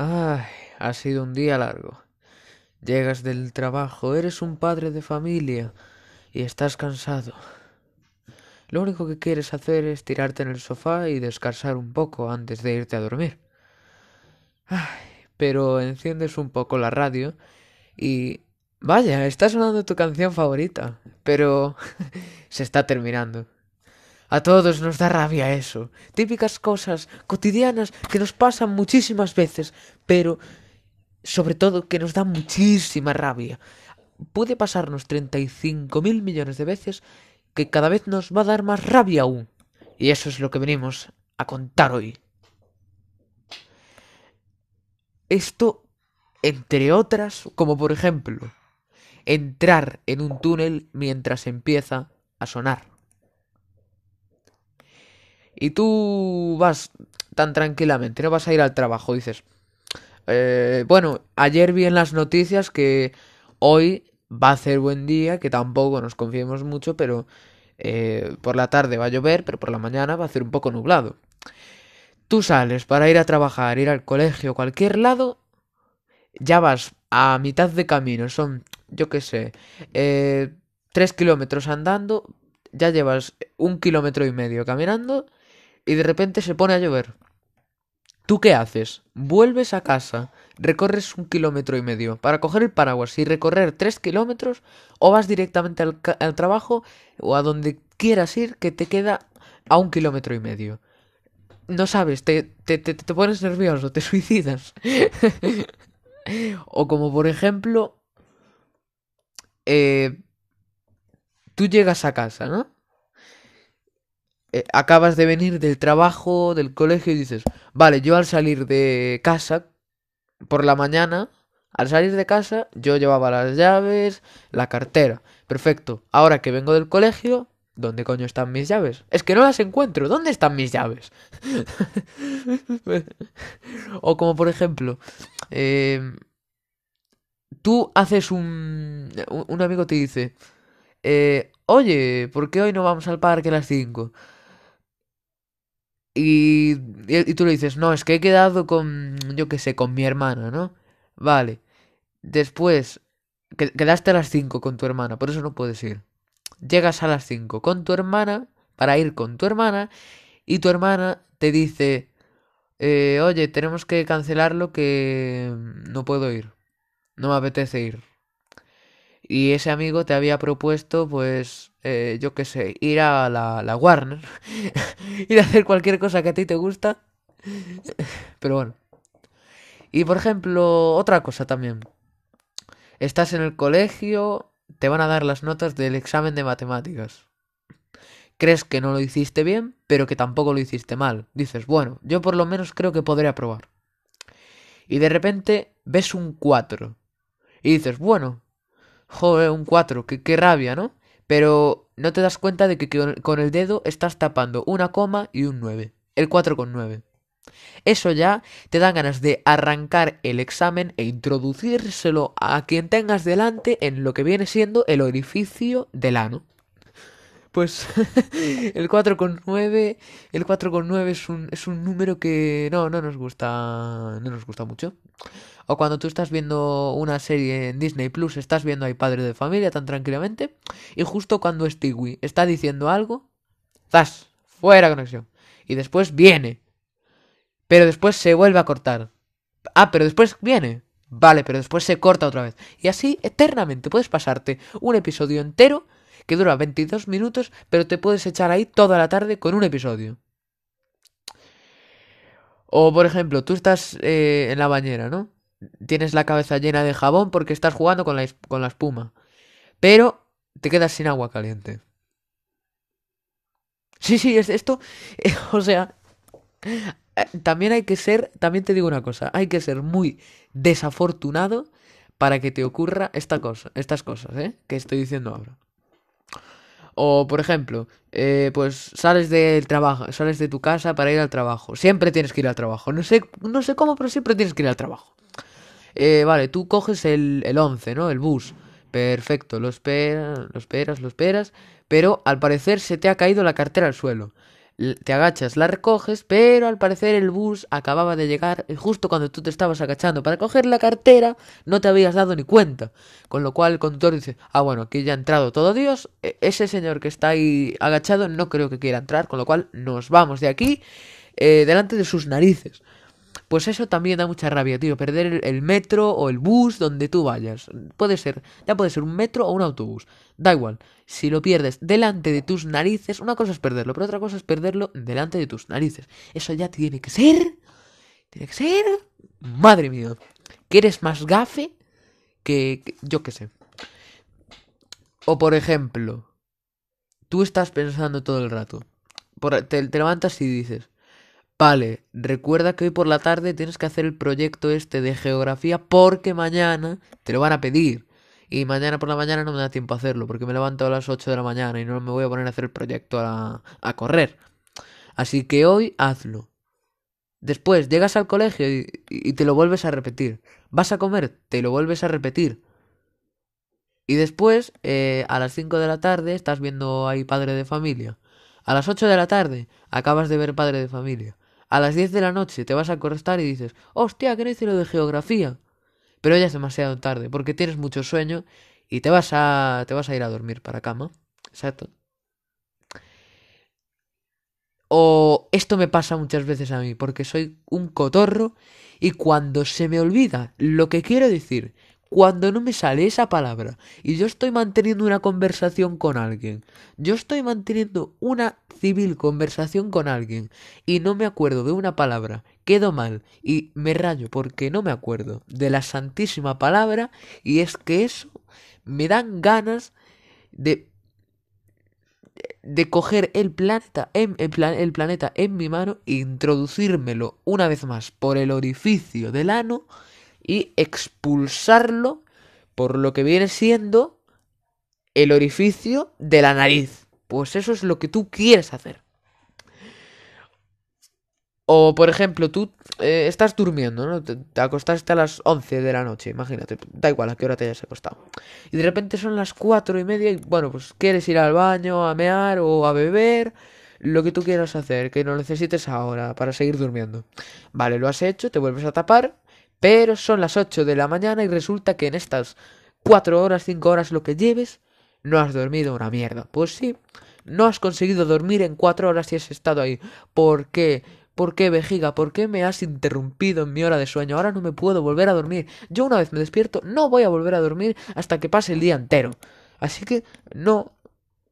Ay, ha sido un día largo. Llegas del trabajo, eres un padre de familia y estás cansado. Lo único que quieres hacer es tirarte en el sofá y descansar un poco antes de irte a dormir. Ay, pero enciendes un poco la radio y... Vaya, está sonando tu canción favorita, pero se está terminando. A todos nos da rabia eso. Típicas cosas cotidianas que nos pasan muchísimas veces, pero sobre todo que nos da muchísima rabia. Puede pasarnos 35 mil millones de veces que cada vez nos va a dar más rabia aún. Y eso es lo que venimos a contar hoy. Esto, entre otras, como por ejemplo, entrar en un túnel mientras empieza a sonar. Y tú vas tan tranquilamente, no vas a ir al trabajo, dices, eh, bueno, ayer vi en las noticias que hoy va a ser buen día, que tampoco nos confiemos mucho, pero eh, por la tarde va a llover, pero por la mañana va a ser un poco nublado. Tú sales para ir a trabajar, ir al colegio, cualquier lado, ya vas a mitad de camino, son, yo qué sé, eh, tres kilómetros andando, ya llevas un kilómetro y medio caminando y de repente se pone a llover. ¿Tú qué haces? Vuelves a casa, recorres un kilómetro y medio para coger el paraguas y recorrer tres kilómetros o vas directamente al, al trabajo o a donde quieras ir que te queda a un kilómetro y medio. No sabes, te, te, te, te pones nervioso, te suicidas. o como por ejemplo, eh, tú llegas a casa, ¿no? Eh, acabas de venir del trabajo, del colegio y dices, vale, yo al salir de casa por la mañana, al salir de casa, yo llevaba las llaves, la cartera. Perfecto. Ahora que vengo del colegio, ¿dónde coño están mis llaves? Es que no las encuentro. ¿Dónde están mis llaves? o como por ejemplo, eh, tú haces un... Un amigo te dice, eh, oye, ¿por qué hoy no vamos al parque a las 5? Y, y, tú le dices, no, es que he quedado con, yo qué sé, con mi hermana, ¿no? Vale. Después, que, quedaste a las 5 con tu hermana, por eso no puedes ir. Llegas a las 5 con tu hermana, para ir con tu hermana, y tu hermana te dice, eh, oye, tenemos que cancelarlo que no puedo ir. No me apetece ir. Y ese amigo te había propuesto, pues, eh, yo qué sé, ir a la, la Warner, ir a hacer cualquier cosa que a ti te gusta. Pero bueno. Y por ejemplo, otra cosa también. Estás en el colegio, te van a dar las notas del examen de matemáticas. Crees que no lo hiciste bien, pero que tampoco lo hiciste mal. Dices, bueno, yo por lo menos creo que podré aprobar. Y de repente ves un 4. Y dices, bueno, joder, un 4, qué, rabia, ¿no? Pero no te das cuenta de que con el dedo estás tapando una coma y un 9. El 4 con 9. Eso ya te dan ganas de arrancar el examen e introducírselo a quien tengas delante en lo que viene siendo el orificio del ano. Pues el 4,9 el 4,9 es un, es un número que no, no nos gusta no nos gusta mucho. O cuando tú estás viendo una serie en Disney Plus, estás viendo ahí Padre de Familia tan tranquilamente, y justo cuando Stewie está diciendo algo, ¡zas! Fuera conexión. Y después viene. Pero después se vuelve a cortar. Ah, pero después viene. Vale, pero después se corta otra vez. Y así eternamente puedes pasarte un episodio entero que dura 22 minutos, pero te puedes echar ahí toda la tarde con un episodio. O por ejemplo, tú estás eh, en la bañera, ¿no? Tienes la cabeza llena de jabón porque estás jugando con la, con la espuma. Pero te quedas sin agua caliente. Sí, sí, es esto. Eh, o sea, eh, también hay que ser, también te digo una cosa, hay que ser muy desafortunado para que te ocurra esta cosa, estas cosas, ¿eh? Que estoy diciendo ahora. O, por ejemplo, eh, pues sales del trabajo, sales de tu casa para ir al trabajo. Siempre tienes que ir al trabajo. No sé, no sé cómo, pero siempre tienes que ir al trabajo. Eh, vale, tú coges el, el 11, ¿no? El bus. Perfecto, lo esperas, lo esperas, lo esperas. Pero al parecer se te ha caído la cartera al suelo. Te agachas, la recoges, pero al parecer el bus acababa de llegar y justo cuando tú te estabas agachando para coger la cartera no te habías dado ni cuenta. Con lo cual el conductor dice, ah bueno, aquí ya ha entrado todo Dios, e, ese señor que está ahí agachado no creo que quiera entrar, con lo cual nos vamos de aquí eh, delante de sus narices. Pues eso también da mucha rabia, tío, perder el, metro o el bus donde tú vayas. Puede ser, ya puede ser un metro o un autobús. Da igual. Si lo pierdes delante de tus narices, una cosa es perderlo, pero otra cosa es perderlo delante de tus narices. Eso ya tiene que ser. Tiene que ser. Madre mía. Que eres más gafe que, yo qué sé. O por ejemplo, tú estás pensando todo el rato. te levantas y dices, Vale, recuerda que hoy por la tarde tienes que hacer el proyecto este de geografía porque mañana te lo van a pedir. Y mañana por la mañana no me da tiempo a hacerlo porque me levanto a las 8 de la mañana y no me voy a poner a hacer el proyecto a, correr. Así que hoy hazlo. Después llegas al colegio y, te lo vuelves a repetir. Vas a comer, te lo vuelves a repetir. Y después, eh, a las 5 de la tarde, estás viendo ahí Padre de Familia. A las 8 de la tarde, acabas de ver Padre de Familia. A las 10 de la noche te vas a acostar y dices, hostia, no hice lo de geografía. Pero ya es demasiado tarde, porque tienes mucho sueño y te vas a, te vas a ir a dormir para cama. Exacto. O esto me pasa muchas veces a mí, porque soy un cotorro y cuando se me olvida lo que quiero decir cuando no me sale esa palabra y yo estoy manteniendo una conversación con alguien, yo estoy manteniendo una civil conversación con alguien y no me acuerdo de una palabra, quedo mal y me rayo porque no me acuerdo de la santísima palabra y es que eso me dan ganas de de coger el planeta en, el planeta en mi mano e introducírmelo una vez más por el orificio del ano y expulsarlo por lo que viene siendo el orificio de la nariz. Pues eso es lo que tú quieres hacer. O, por ejemplo, tú eh, estás durmiendo, ¿no? Te, acostaste a las 11 de la noche, imagínate. Da igual a qué hora te hayas acostado. Y de repente son las 4 y media y, bueno, pues quieres ir al baño, a mear o a beber. Lo que tú quieras hacer, que no necesites ahora para seguir durmiendo. Vale, lo has hecho, te vuelves a tapar pero son las 8 de la mañana y resulta que en estas 4 horas, 5 horas, lo que lleves, no has dormido una mierda. Pues sí, no has conseguido dormir en 4 horas y has estado ahí. ¿Por qué? ¿Por qué, vejiga? ¿Por qué me has interrumpido en mi hora de sueño? Ahora no me puedo volver a dormir. Yo una vez me despierto, no voy a volver a dormir hasta que pase el día entero. Así que no,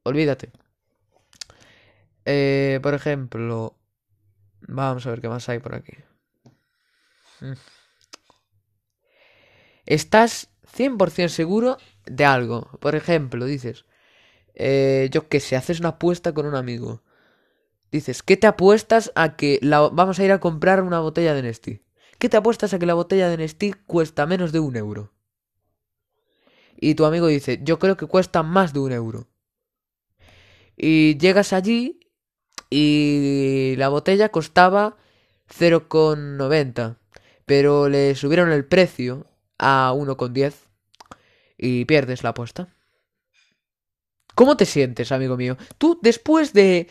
olvídate. Eh, por ejemplo, vamos a ver qué más hay por aquí. Mm estás 100% seguro de algo. Por ejemplo, dices, eh, yo que sé, haces una apuesta con un amigo. Dices, ¿qué te apuestas a que la... vamos a ir a comprar una botella de Nestí? ¿Qué te apuestas a que la botella de Nestí cuesta menos de un euro? Y tu amigo dice, yo creo que cuesta más de un euro. Y llegas allí y la botella costaba 0,90. Pero le subieron el precio a 1,10 y pierdes la apuesta. ¿Cómo te sientes, amigo mío? Tú, después de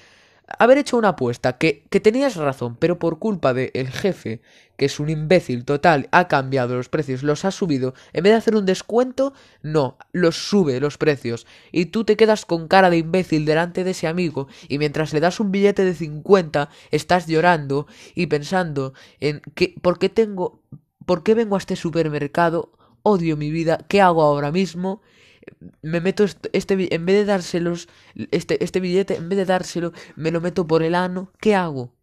haber hecho una apuesta que, que tenías razón, pero por culpa del el jefe, que es un imbécil total, ha cambiado los precios, los ha subido, en vez de hacer un descuento, no, los sube los precios, y tú te quedas con cara de imbécil delante de ese amigo, y mientras le das un billete de 50, estás llorando y pensando en que, ¿por qué tengo, ¿Por qué vengo a este supermercado? Odio mi vida. ¿Qué hago ahora mismo? Me meto este, en vez de dárselos este, este billete, en vez de dárselo, me lo meto por el ano. ¿Qué hago?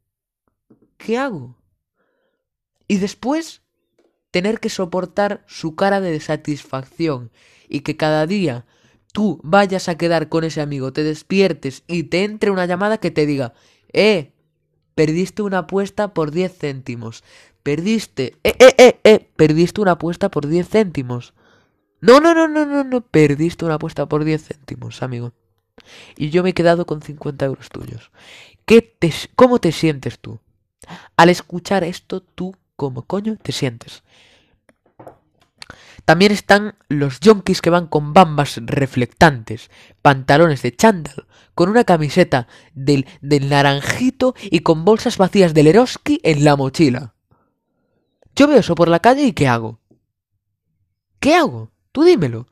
¿Qué hago? Y después tener que soportar su cara de satisfacción y que cada día tú vayas a quedar con ese amigo, te despiertes y te entre una llamada que te diga, eh, perdiste una apuesta por 10 céntimos. Perdiste. Eh, eh, eh, eh. Perdiste una apuesta por 10 céntimos. No, no, no, no, no, no. Perdiste una apuesta por 10 céntimos, amigo. Y yo me he quedado con 50 euros tuyos. ¿Qué te, ¿Cómo te sientes tú? Al escuchar esto, tú, ¿cómo coño te sientes? También están los yonkis que van con bambas reflectantes, pantalones de chándal, con una camiseta del, del naranjito y con bolsas vacías del Eroski en la mochila. Yo veo eso por la calle y ¿qué hago? ¿Qué hago? Tú dímelo.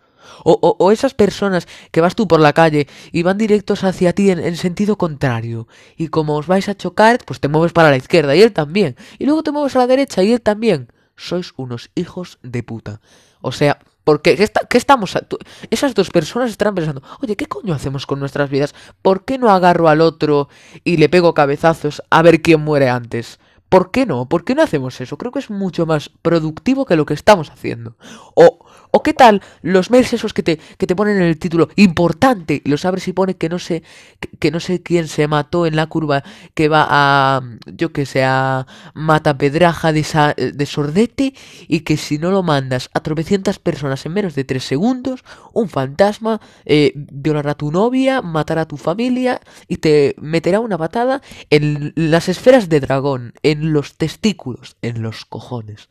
O, o, o, esas personas que vas tú por la calle y van directos hacia ti en, en, sentido contrario. Y como os vais a chocar, pues te mueves para la izquierda y él también. Y luego te mueves a la derecha y él también. Sois unos hijos de puta. O sea, porque ¿qué, está, qué estamos? A, esas dos personas estarán pensando, oye, ¿qué coño hacemos con nuestras vidas? ¿Por qué no agarro al otro y le pego cabezazos a ver quién muere antes? ¿Por qué no? ¿Por qué no hacemos eso? Creo que es mucho más productivo que lo que estamos haciendo. O, o qué tal los mails esos que te, que te ponen en el título importante y los abres y pone que no sé que, no sé quién se mató en la curva que va a yo que sé a Matapedraja de, sa, de Sordete y que si no lo mandas a tropecientas personas en menos de tres segundos un fantasma eh, violará a tu novia matará a tu familia y te meterá una patada en las esferas de dragón en los testículos en los cojones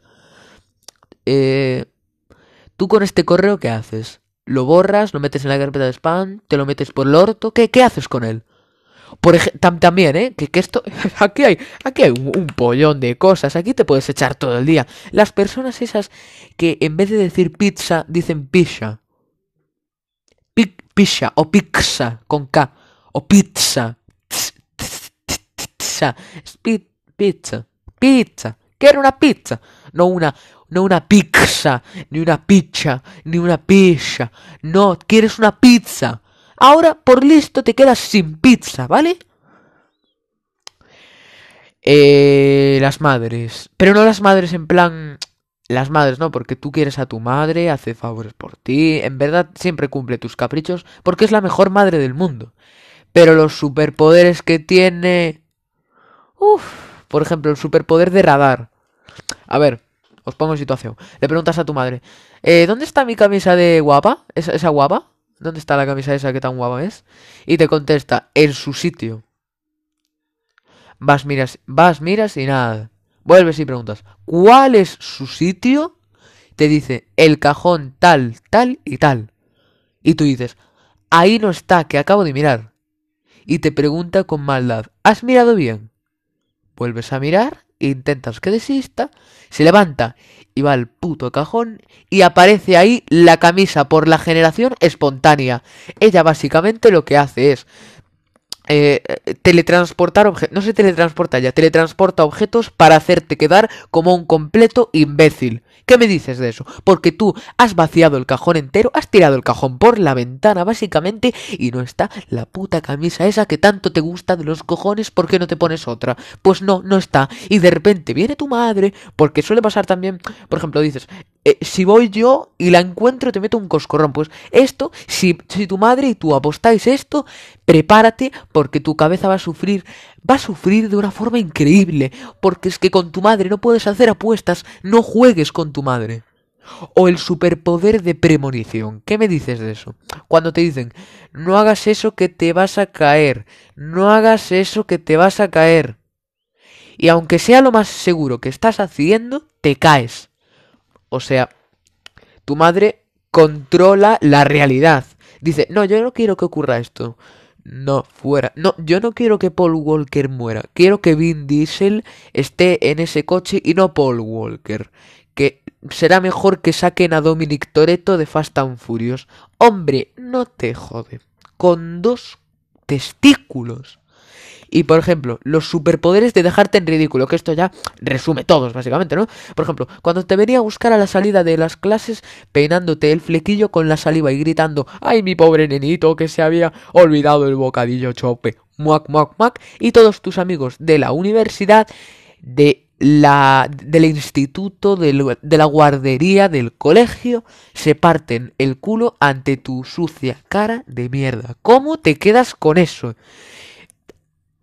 eh Tú con este correo, ¿qué haces? ¿Lo borras? ¿Lo metes en la carpeta de spam? ¿Te lo metes por el orto? ¿Qué, qué haces con él? Por tam también, ¿eh? Que, que, esto... Aquí hay, aquí hay un, un, pollón de cosas. Aquí te puedes echar todo el día. Las personas esas que en vez de decir pizza, dicen pizza. Pizza o pizza con K. O pizza. Pizza. Pizza. Pizza. Quiero una pizza. No una no una pizza, ni una pizza, ni una pizza. No, quieres una pizza. Ahora, por listo, te quedas sin pizza, ¿vale? Eh, las madres. Pero no las madres en plan... Las madres, ¿no? Porque tú quieres a tu madre, hace favores por ti, en verdad siempre cumple tus caprichos, porque es la mejor madre del mundo. Pero los superpoderes que tiene... Uf, por ejemplo, el superpoder de radar. A ver, os pongo en situación. Le preguntas a tu madre, eh, ¿dónde está mi camisa de guapa? ¿Esa, ¿Esa, guapa? ¿Dónde está la camisa esa que tan guapa es? Y te contesta, en su sitio. Vas, miras, vas, miras y nada. Vuelves y preguntas, ¿cuál es su sitio? Te dice, el cajón tal, tal y tal. Y tú dices, ahí no está, que acabo de mirar. Y te pregunta con maldad, ¿has mirado bien? Vuelves a mirar intentas que desista, se levanta y va al puto cajón y aparece ahí la camisa por la generación espontánea. Ella básicamente lo que hace es eh, teletransportar objetos. No se teletransporta ya, teletransporta objetos para hacerte quedar como un completo imbécil. ¿Qué me dices de eso? Porque tú has vaciado el cajón entero, has tirado el cajón por la ventana básicamente y no está la puta camisa esa que tanto te gusta de los cojones, ¿por qué no te pones otra? Pues no, no está. Y de repente viene tu madre, porque suele pasar también, por ejemplo, dices, eh, si voy yo y la encuentro te meto un coscorrón. Pues esto, si, si tu madre y tú apostáis esto, prepárate porque tu cabeza va a sufrir, va a sufrir de una forma increíble, porque es que con tu madre no puedes hacer apuestas, no juegues con tu madre. O el superpoder de premonición. ¿Qué me dices de eso? Cuando te dicen, no hagas eso que te vas a caer, no hagas eso que te vas a caer. Y aunque sea lo más seguro que estás haciendo, te caes. O sea, tu madre controla la realidad. Dice, no, yo no quiero que ocurra esto. No, fuera. No, yo no quiero que Paul Walker muera. Quiero que Vin Diesel esté en ese coche y no Paul Walker. Que será mejor que saquen a Dominic Toretto de Fast and Furious. Hombre, no te jode. Con dos testículos. Y por ejemplo, los superpoderes de dejarte en ridículo, que esto ya resume todos, básicamente, ¿no? Por ejemplo, cuando te venía a buscar a la salida de las clases, peinándote el flequillo con la saliva y gritando, ¡ay, mi pobre nenito, que se había olvidado el bocadillo chope! Muac, muac, muac. Y todos tus amigos de la universidad, de la, del instituto, de la guardería, del colegio, se parten el culo ante tu sucia cara de mierda. ¿Cómo te quedas con eso?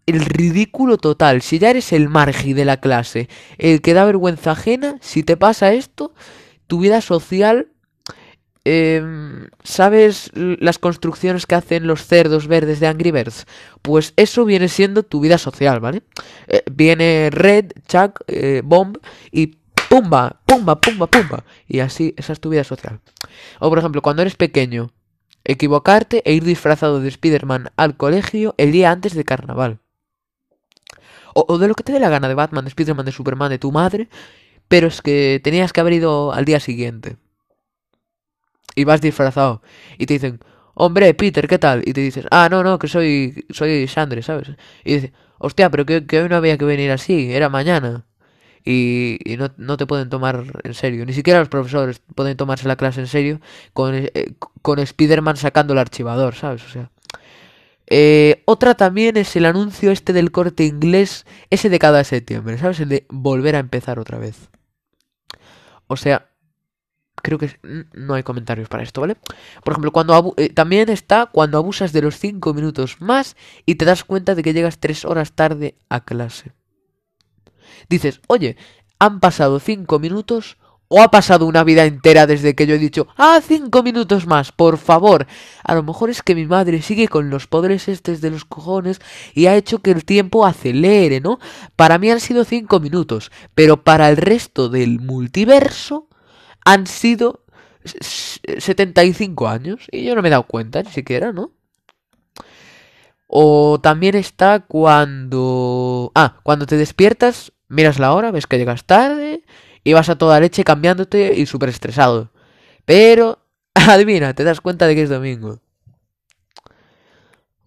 El ridículo total. Si ya eres el margi de la clase, el que da vergüenza ajena, si te pasa esto, tu vida social... Eh, ¿Sabes las construcciones que hacen los cerdos verdes de Angry Birds? Pues eso viene siendo tu vida social, ¿vale? Eh, viene Red, Chuck, eh, Bomb y pumba, pumba, pumba, pumba. Y así, esa es tu vida social. O por ejemplo, cuando eres pequeño, equivocarte e ir disfrazado de Spider-Man al colegio el día antes de carnaval. O, de lo que te dé la gana de Batman, de Spider-Man, de Superman, de tu madre, pero es que tenías que haber ido al día siguiente. Y vas disfrazado. Y te dicen, hombre, Peter, ¿qué tal? Y te dices, ah, no, no, que soy, soy Sandre, ¿sabes? Y dices, hostia, pero que, hoy no había que venir así, era mañana y, no, no, te pueden tomar en serio. Ni siquiera los profesores pueden tomarse la clase en serio con, eh, con Spider-Man sacando el archivador, ¿sabes? O sea. Eh, otra también es el anuncio este del corte inglés, ese de cada septiembre, ¿sabes? El de volver a empezar otra vez. O sea, creo que no hay comentarios para esto, ¿vale? Por ejemplo, cuando eh, también está cuando abusas de los 5 minutos más y te das cuenta de que llegas 3 horas tarde a clase dices, oye, han pasado cinco minutos o ha pasado una vida entera desde que yo he dicho, ah, cinco minutos más, por favor. A lo mejor es que mi madre sigue con los poderes estos de los cojones y ha hecho que el tiempo acelere, ¿no? Para mí han sido cinco minutos, pero para el resto del multiverso han sido 75 años y yo no me he dado cuenta ni siquiera, ¿no? O también está cuando... Ah, cuando te despiertas Miras la hora, ves que llegas tarde y vas a toda leche cambiándote y súper estresado. Pero, adivina, te das cuenta de que es domingo.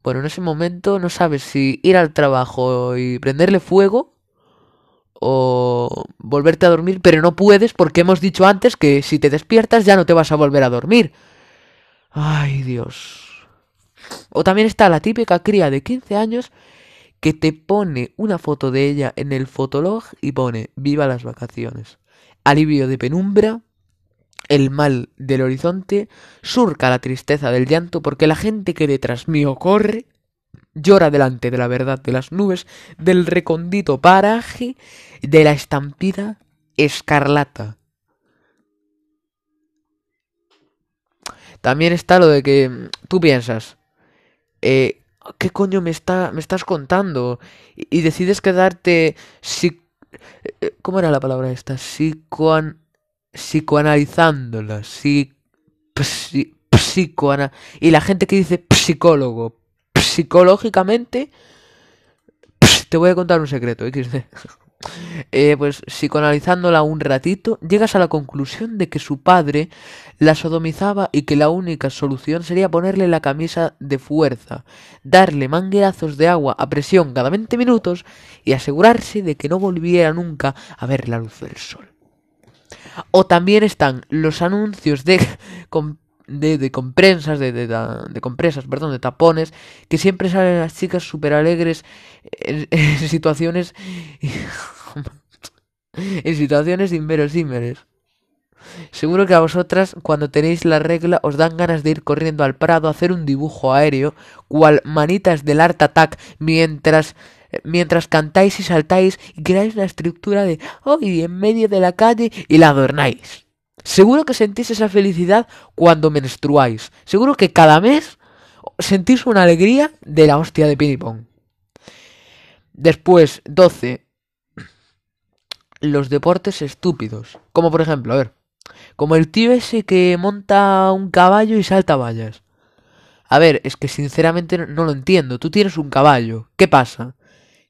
Bueno, en ese momento no sabes si ir al trabajo y prenderle fuego o volverte a dormir, pero no puedes porque hemos dicho antes que si te despiertas ya no te vas a volver a dormir. Ay, Dios. O también está la típica cría de 15 años que te pone una foto de ella en el fotolog y pone viva las vacaciones. Alivio de penumbra, el mal del horizonte, surca la tristeza del llanto porque la gente que detrás mío corre, llora delante de la verdad de las nubes, del recondito paraje, de la estampida escarlata. También está lo de que tú piensas, eh, ¿qué coño me, está, me estás contando? Y, decides quedarte... Si, ¿Cómo era la palabra esta? Psicoan, psicoanalizándola. Si, psicoana, y la gente que dice psicólogo, psicológicamente... te voy a contar un secreto, XD. Eh, pues psicoanalizándola un ratito, llegas a la conclusión de que su padre la sodomizaba y que la única solución sería ponerle la camisa de fuerza, darle manguerazos de agua a presión cada 20 minutos y asegurarse de que no volviera nunca a ver la luz del sol. O también están los anuncios de, de, de comprensas, de, de, de, compresas, perdón, de tapones, que siempre salen las chicas súper alegres en, situaciones en situaciones inverosímiles. Seguro que a vosotras, cuando tenéis la regla, os dan ganas de ir corriendo al prado a hacer un dibujo aéreo, cual manitas del Art Attack, mientras mientras cantáis y saltáis y creáis la estructura de hoy en medio de la calle y la adornáis. Seguro que sentís esa felicidad cuando menstruáis. Seguro que cada mes sentís una alegría de la hostia de ping Después, 12. Los deportes estúpidos. Como por ejemplo, a ver. Como el tío ese que monta un caballo y salta vallas. A ver, es que sinceramente no lo entiendo. Tú tienes un caballo. ¿Qué pasa?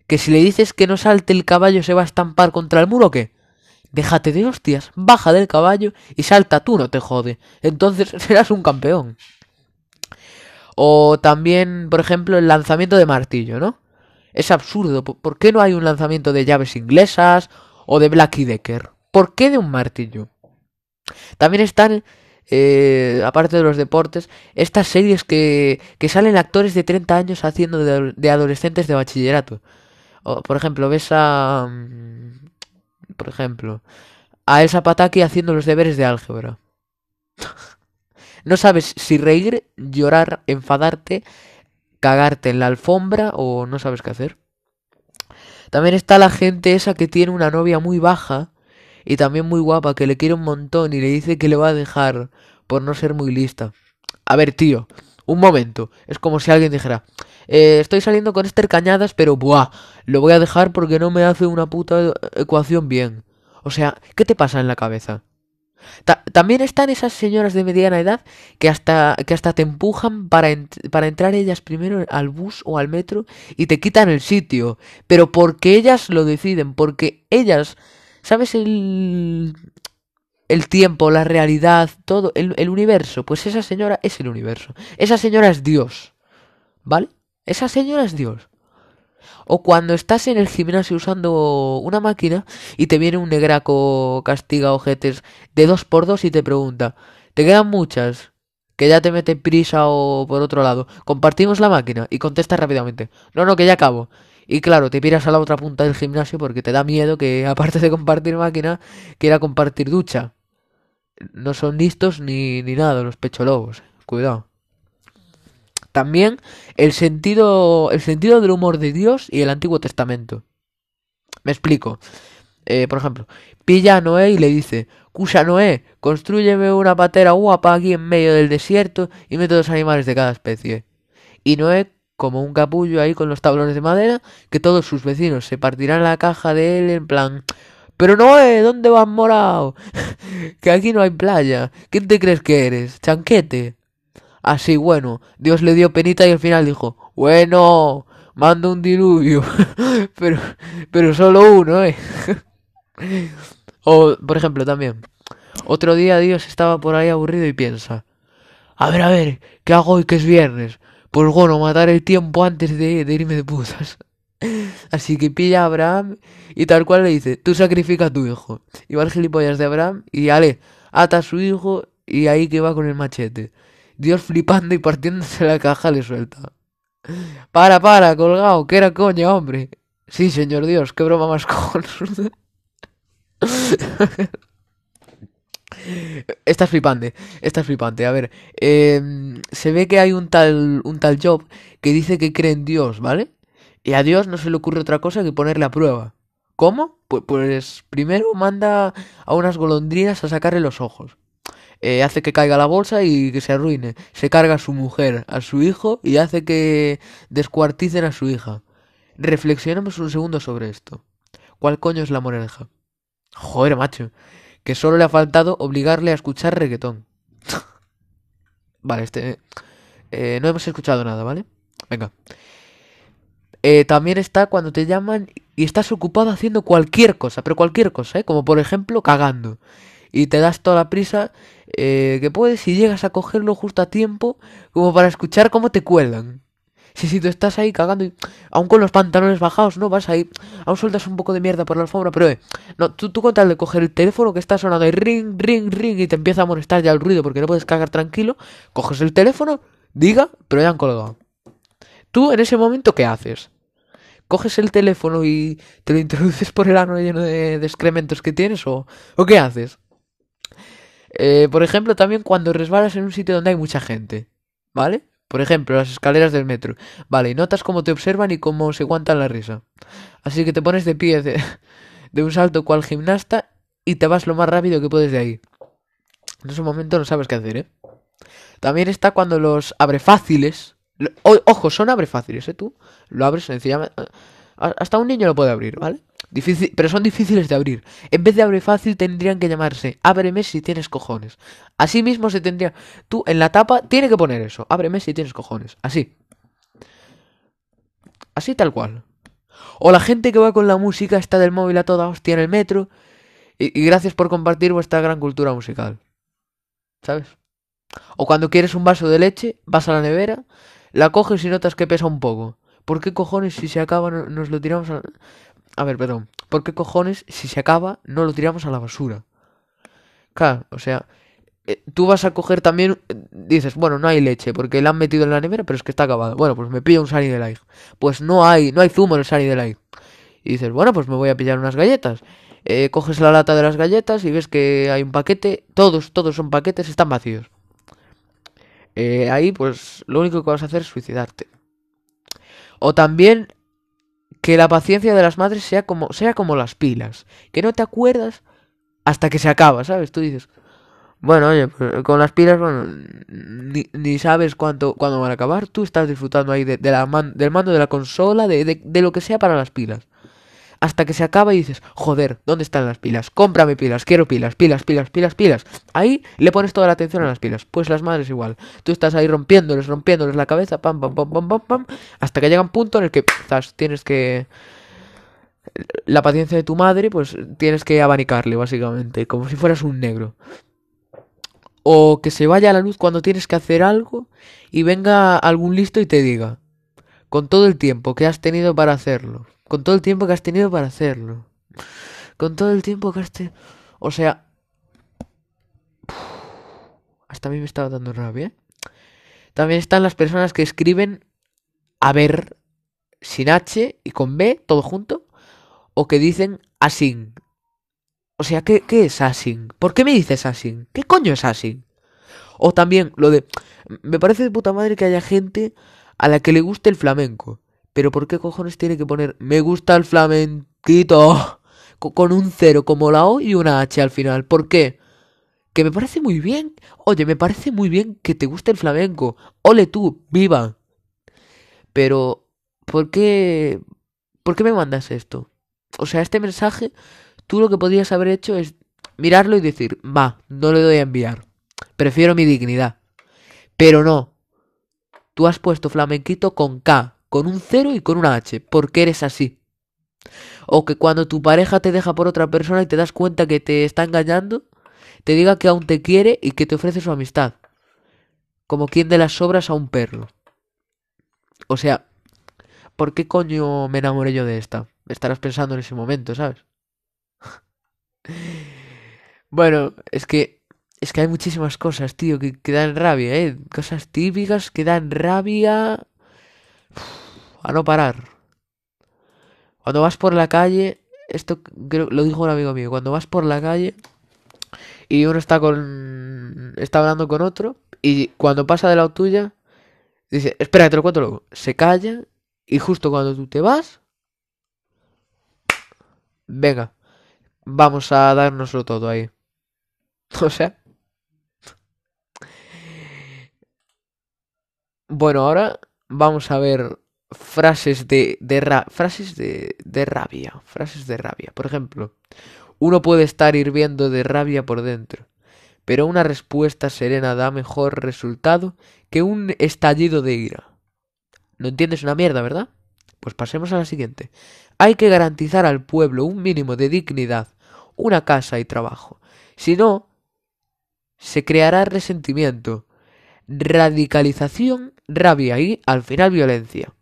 ¿Que si le dices que no salte el caballo se va a estampar contra el muro o qué? Déjate de hostias, baja del caballo y salta tú, no te jode. Entonces serás un campeón. O también, por ejemplo, el lanzamiento de martillo, ¿no? Es absurdo. ¿Por qué no hay un lanzamiento de llaves inglesas o de Black Decker? ¿Por qué de un martillo? También están, eh, aparte de los deportes, estas series que, que salen actores de 30 años haciendo de, adolescentes de bachillerato. O, por ejemplo, ves a... Por ejemplo, a Elsa Pataki haciendo los deberes de álgebra. no sabes si reír, llorar, enfadarte cagarte en la alfombra o no sabes qué hacer. También está la gente esa que tiene una novia muy baja y también muy guapa que le quiere un montón y le dice que le va a dejar por no ser muy lista. A ver, tío, un momento. Es como si alguien dijera, eh, estoy saliendo con Esther Cañadas, pero buah, lo voy a dejar porque no me hace una puta ecuación bien. O sea, ¿qué te pasa en la cabeza? también están esas señoras de mediana edad que hasta, que hasta te empujan para, para entrar ellas primero al bus o al metro y te quitan el sitio. Pero porque ellas lo deciden, porque ellas, ¿sabes el, el tiempo, la realidad, todo, el, el universo? Pues esa señora es el universo. Esa señora es Dios. ¿Vale? Esa señora es Dios. O cuando estás en el gimnasio usando una máquina y te viene un negraco castiga ojetes de dos por dos y te pregunta, ¿te quedan muchas? Que ya te mete prisa o por otro lado. Compartimos la máquina y contestas rápidamente. No, no, que ya acabo. Y claro, te piras a la otra punta del gimnasio porque te da miedo que, aparte de compartir máquina, quiera compartir ducha. No son listos ni, ni nada los pecholobos. Cuidado. También el sentido, el sentido del humor de Dios y el Antiguo Testamento. Me explico. Eh, por ejemplo, pilla a Noé y le dice, Cusa Noé, construyeme una patera guapa aquí en medio del desierto y mete dos animales de cada especie. Y Noé, como un capullo ahí con los tablones de madera, que todos sus vecinos se partirán la caja de él en plan, pero Noé, ¿dónde vas morado? que aquí no hay playa. ¿Quién te crees que eres? ¿Chanquete? Así, bueno, Dios le dio penita y al final dijo, bueno, mando un diluvio, pero, pero solo uno, ¿eh? o, por ejemplo, también, otro día Dios estaba por ahí aburrido y piensa, a ver, a ver, ¿qué hago hoy que es viernes? Pues bueno, matar el tiempo antes de, de irme de putas. Así que pilla a Abraham y tal cual le dice, tú sacrifica a tu hijo. Y va el gilipollas de Abraham y ale, ata a su hijo y ahí que va con el machete. Dios flipando y partiéndose la caja le suelta. Para, para, colgado, que era coña, hombre. Sí, señor Dios, qué broma más cojonuda. Esta es flipante, esta es flipante. A ver, em, se ve que hay un tal, un tal Job que dice que cree en Dios, ¿vale? Y a Dios no se le ocurre otra cosa que ponerle a prueba. ¿Cómo? Pues, pues primero manda a unas golondrinas a sacarle los ojos. Eh, hace que caiga la bolsa y que se arruine. Se carga a su mujer, a su hijo y hace que descuarticen a su hija. Reflexionemos un segundo sobre esto. ¿Cuál coño es la moraleja? Joder, macho. Que solo le ha faltado obligarle a escuchar reggaetón. vale, este... Eh, no hemos escuchado nada, ¿vale? Venga. Eh, también está cuando te llaman y estás ocupado haciendo cualquier cosa, pero cualquier cosa, ¿eh? Como por ejemplo cagando y te das toda la prisa eh, que puedes y llegas a cogerlo justo a tiempo como para escuchar cómo te cuelgan. Si, si tú estás ahí cagando y aún con los pantalones bajados, no vas ahí, aún sueltas un poco de mierda por la alfombra, pero eh, no, tú, tú con tal de coger el teléfono que está sonando ahí ring, ring, ring y te empieza a molestar ya el ruido porque no puedes cagar tranquilo, coges el teléfono, diga, pero ya han colgado. Tú en ese momento, ¿qué haces? ¿Coges el teléfono y te lo introduces por el ano lleno de, excrementos que tienes o, o qué haces? Eh, por ejemplo, también cuando resbalas en un sitio donde hay mucha gente, ¿vale? Por ejemplo, las escaleras del metro. Vale, y notas cómo te observan y cómo se aguantan la risa. Así que te pones de pie de, de un salto cual gimnasta y te vas lo más rápido que puedes de ahí. En ese momento no sabes qué hacer, ¿eh? También está cuando los abre fáciles. ojo, son abre fáciles, ¿eh? Tú lo abres sencillamente. Hasta un niño lo puede abrir, ¿vale? Difícil, pero son difíciles de abrir. En vez de abre fácil tendrían que llamarse ábreme si tienes cojones. Así mismo se tendría... Tú en la tapa tiene que poner eso. Ábreme si tienes cojones. Así. Así tal cual. O la gente que va con la música está del móvil a toda hostia en el metro. Y, y gracias por compartir vuestra gran cultura musical. ¿Sabes? O cuando quieres un vaso de leche, vas a la nevera, la coges y notas que pesa un poco. ¿Por qué cojones si se acaba nos lo tiramos a... A ver, perdón. ¿Por qué cojones, si se acaba, no lo tiramos a la basura? Claro, o sea, eh, tú vas a coger también, dices, bueno, no hay leche porque la han metido en la nevera, pero es que está acabado. Bueno, pues me pillo un Sunny Delight. Pues no hay, no hay zumo en el Sunny Delight. Y dices, bueno, pues me voy a pillar unas galletas. Eh, coges la lata de las galletas y ves que hay un paquete, todos, todos son paquetes, están vacíos. Eh, ahí, pues, lo único que vas a hacer es suicidarte. O también que la paciencia de las madres sea como, sea como las pilas, que no te acuerdas hasta que se acaba, ¿sabes? Tú dices, bueno, oye, pues, con las pilas, bueno, ni, sabes cuánto, cuándo van a acabar, tú estás disfrutando ahí de, la del mando de la consola, de, de, lo que sea para las pilas. Hasta que se acaba y dices, joder, ¿dónde están las pilas? Cómprame pilas, quiero pilas, pilas, pilas, pilas, pilas. Ahí le pones toda la atención a las pilas. Pues las madres igual. Tú estás ahí rompiéndoles, rompiéndoles la cabeza, pam, pam, pam, pam, pam, pam, hasta que llega un punto en el que estás, tienes que... La paciencia de tu madre, pues tienes que abanicarle, básicamente, como si fueras un negro. O que se vaya a la luz cuando tienes que hacer algo y venga algún listo y te diga, con todo el tiempo que has tenido para hacerlo, con todo el tiempo que has tenido para hacerlo, con todo el tiempo que has tenido... O sea... Hasta a mí me estaba dando rabia. También están las personas que escriben a ver sin H y con B, todo junto, o que dicen asin. O sea, ¿qué, qué es asin? ¿Por qué me dices asin? ¿Qué coño es asin? O también lo de... Me parece de puta madre que haya gente a la que le guste el flamenco. Pero ¿por qué cojones tiene que poner me gusta el flamenquito? Con un cero como la O y una H al final. ¿Por qué? Que me parece muy bien. Oye, me parece muy bien que te guste el flamenco. Ole tú, viva. Pero, ¿por qué? ¿Por qué me mandas esto? O sea, este mensaje, tú lo que podrías haber hecho es mirarlo y decir, va, no le doy a enviar. Prefiero mi dignidad. Pero no, Tú has puesto flamenquito con K, con un cero y con una H, porque eres así. O que cuando tu pareja te deja por otra persona y te das cuenta que te está engañando, te diga que aún te quiere y que te ofrece su amistad. Como quien de las sobras a un perro. O sea, ¿por qué coño me enamoré yo de esta? Estarás pensando en ese momento, ¿sabes? bueno, es que es que hay muchísimas cosas, tío, que, dan rabia, ¿eh? Cosas típicas que dan rabia... a no parar. Cuando vas por la calle, esto creo, lo dijo un amigo mío, cuando vas por la calle y uno está con... está hablando con otro y cuando pasa de la tuya, dice, espera, te lo cuento luego. Se calla y justo cuando tú te vas, venga, vamos a dárnoslo todo ahí. O sea, Bueno, ahora vamos a ver frases de, de frases de, de rabia, frases de rabia. Por ejemplo, uno puede estar hirviendo de rabia por dentro, pero una respuesta serena da mejor resultado que un estallido de ira. No entiendes una mierda, ¿verdad? Pues pasemos a la siguiente. Hay que garantizar al pueblo un mínimo de dignidad, una casa y trabajo. Si no, se creará resentimiento, radicalización, rabia y al final violencia.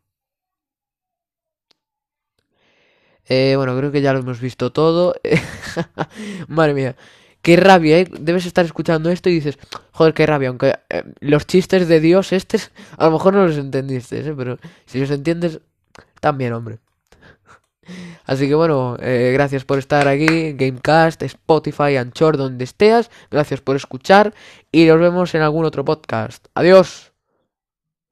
Eh, bueno, creo que ya lo hemos visto todo. Madre mía, qué rabia, ¿eh? Debes estar escuchando esto y dices, joder, qué rabia. Aunque eh, los chistes de Dios, estos, a lo mejor no los entendiste, ¿eh? pero si los entiendes, también, hombre. Así que bueno, eh, gracias por estar aquí, Gamecast, Spotify, Anchor, donde estés. Gracias por escuchar y nos vemos en algún otro podcast. Adiós.